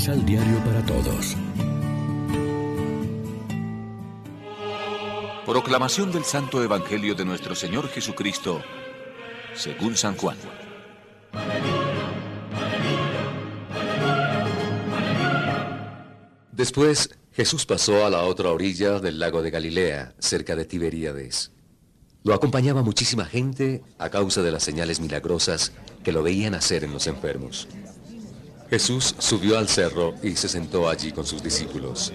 Misal Diario para Todos. Proclamación del Santo Evangelio de nuestro Señor Jesucristo, según San Juan. Después, Jesús pasó a la otra orilla del lago de Galilea, cerca de Tiberíades. Lo acompañaba muchísima gente a causa de las señales milagrosas que lo veían hacer en los enfermos. Jesús subió al cerro y se sentó allí con sus discípulos.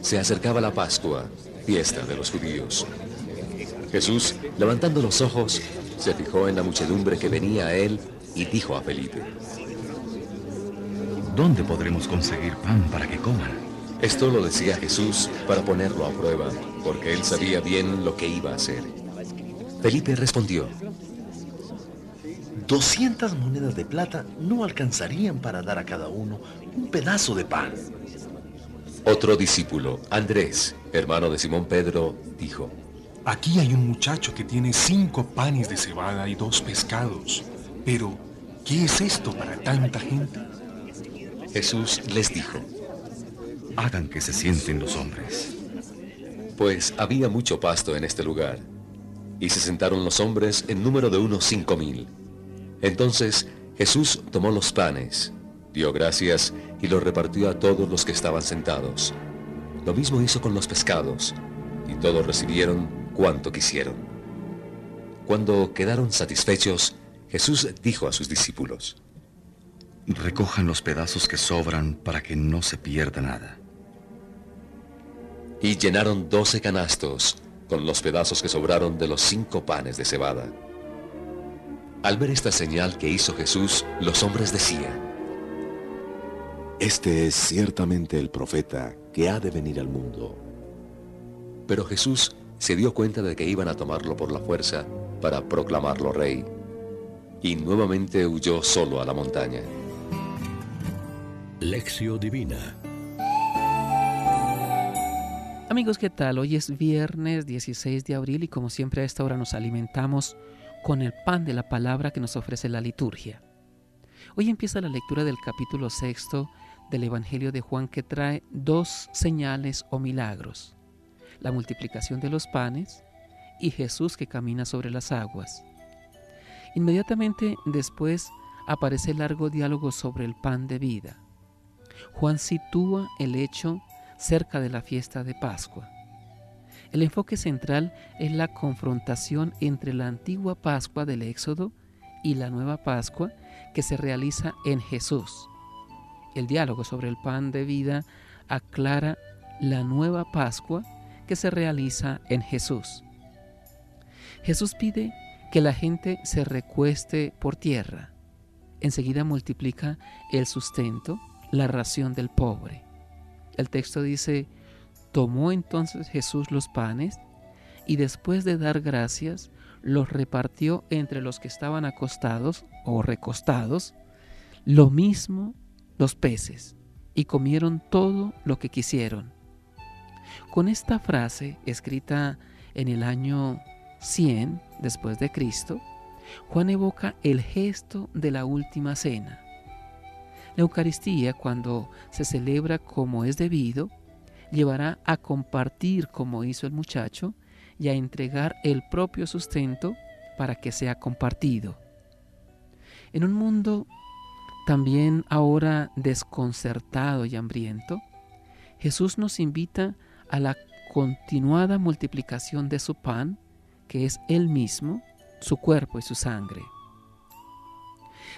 Se acercaba la Pascua, fiesta de los judíos. Jesús, levantando los ojos, se fijó en la muchedumbre que venía a él y dijo a Felipe, ¿Dónde podremos conseguir pan para que coman? Esto lo decía Jesús para ponerlo a prueba, porque él sabía bien lo que iba a hacer. Felipe respondió, 200 monedas de plata no alcanzarían para dar a cada uno un pedazo de pan. Otro discípulo, Andrés, hermano de Simón Pedro, dijo, Aquí hay un muchacho que tiene cinco panes de cebada y dos pescados. Pero, ¿qué es esto para tanta gente? Jesús les dijo, Hagan que se sienten los hombres. Pues había mucho pasto en este lugar, y se sentaron los hombres en número de unos cinco mil. Entonces Jesús tomó los panes, dio gracias y los repartió a todos los que estaban sentados. Lo mismo hizo con los pescados, y todos recibieron cuanto quisieron. Cuando quedaron satisfechos, Jesús dijo a sus discípulos, Recojan los pedazos que sobran para que no se pierda nada. Y llenaron doce canastos con los pedazos que sobraron de los cinco panes de cebada. Al ver esta señal que hizo Jesús, los hombres decían, Este es ciertamente el profeta que ha de venir al mundo. Pero Jesús se dio cuenta de que iban a tomarlo por la fuerza para proclamarlo rey, y nuevamente huyó solo a la montaña. Lección Divina Amigos, ¿qué tal? Hoy es viernes 16 de abril y como siempre a esta hora nos alimentamos con el pan de la palabra que nos ofrece la liturgia. Hoy empieza la lectura del capítulo sexto del Evangelio de Juan que trae dos señales o milagros. La multiplicación de los panes y Jesús que camina sobre las aguas. Inmediatamente después aparece el largo diálogo sobre el pan de vida. Juan sitúa el hecho cerca de la fiesta de Pascua. El enfoque central es la confrontación entre la antigua Pascua del Éxodo y la nueva Pascua que se realiza en Jesús. El diálogo sobre el pan de vida aclara la nueva Pascua que se realiza en Jesús. Jesús pide que la gente se recueste por tierra. Enseguida multiplica el sustento, la ración del pobre. El texto dice, tomó entonces Jesús los panes y después de dar gracias, los repartió entre los que estaban acostados o recostados, lo mismo los peces, y comieron todo lo que quisieron. Con esta frase, escrita en el año 100 después de Cristo, Juan evoca el gesto de la última cena. La Eucaristía, cuando se celebra como es debido, llevará a compartir como hizo el muchacho y a entregar el propio sustento para que sea compartido. En un mundo también ahora desconcertado y hambriento, Jesús nos invita a la continuada multiplicación de su pan, que es Él mismo, su cuerpo y su sangre.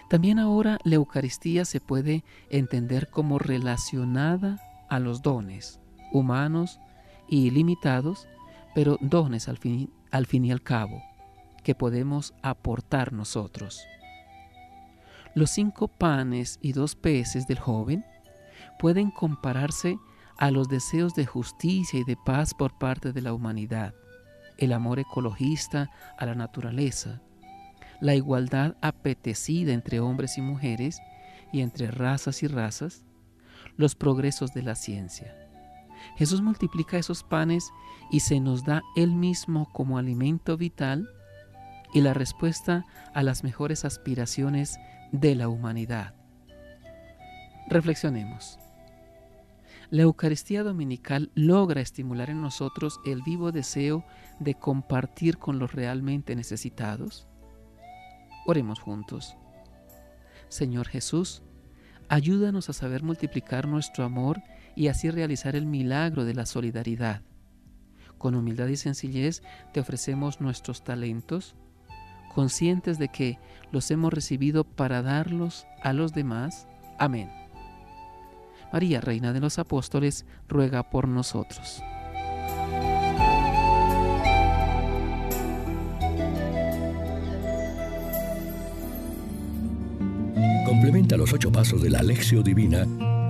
También ahora la Eucaristía se puede entender como relacionada a los dones humanos y limitados, pero dones al fin, al fin y al cabo, que podemos aportar nosotros. Los cinco panes y dos peces del joven pueden compararse a los deseos de justicia y de paz por parte de la humanidad, el amor ecologista a la naturaleza, la igualdad apetecida entre hombres y mujeres y entre razas y razas, los progresos de la ciencia. Jesús multiplica esos panes y se nos da Él mismo como alimento vital y la respuesta a las mejores aspiraciones de la humanidad. Reflexionemos. La Eucaristía Dominical logra estimular en nosotros el vivo deseo de compartir con los realmente necesitados. Oremos juntos. Señor Jesús, ayúdanos a saber multiplicar nuestro amor y así realizar el milagro de la solidaridad. Con humildad y sencillez te ofrecemos nuestros talentos, conscientes de que los hemos recibido para darlos a los demás. Amén. María, Reina de los Apóstoles, ruega por nosotros. Complementa los ocho pasos de la Alexio Divina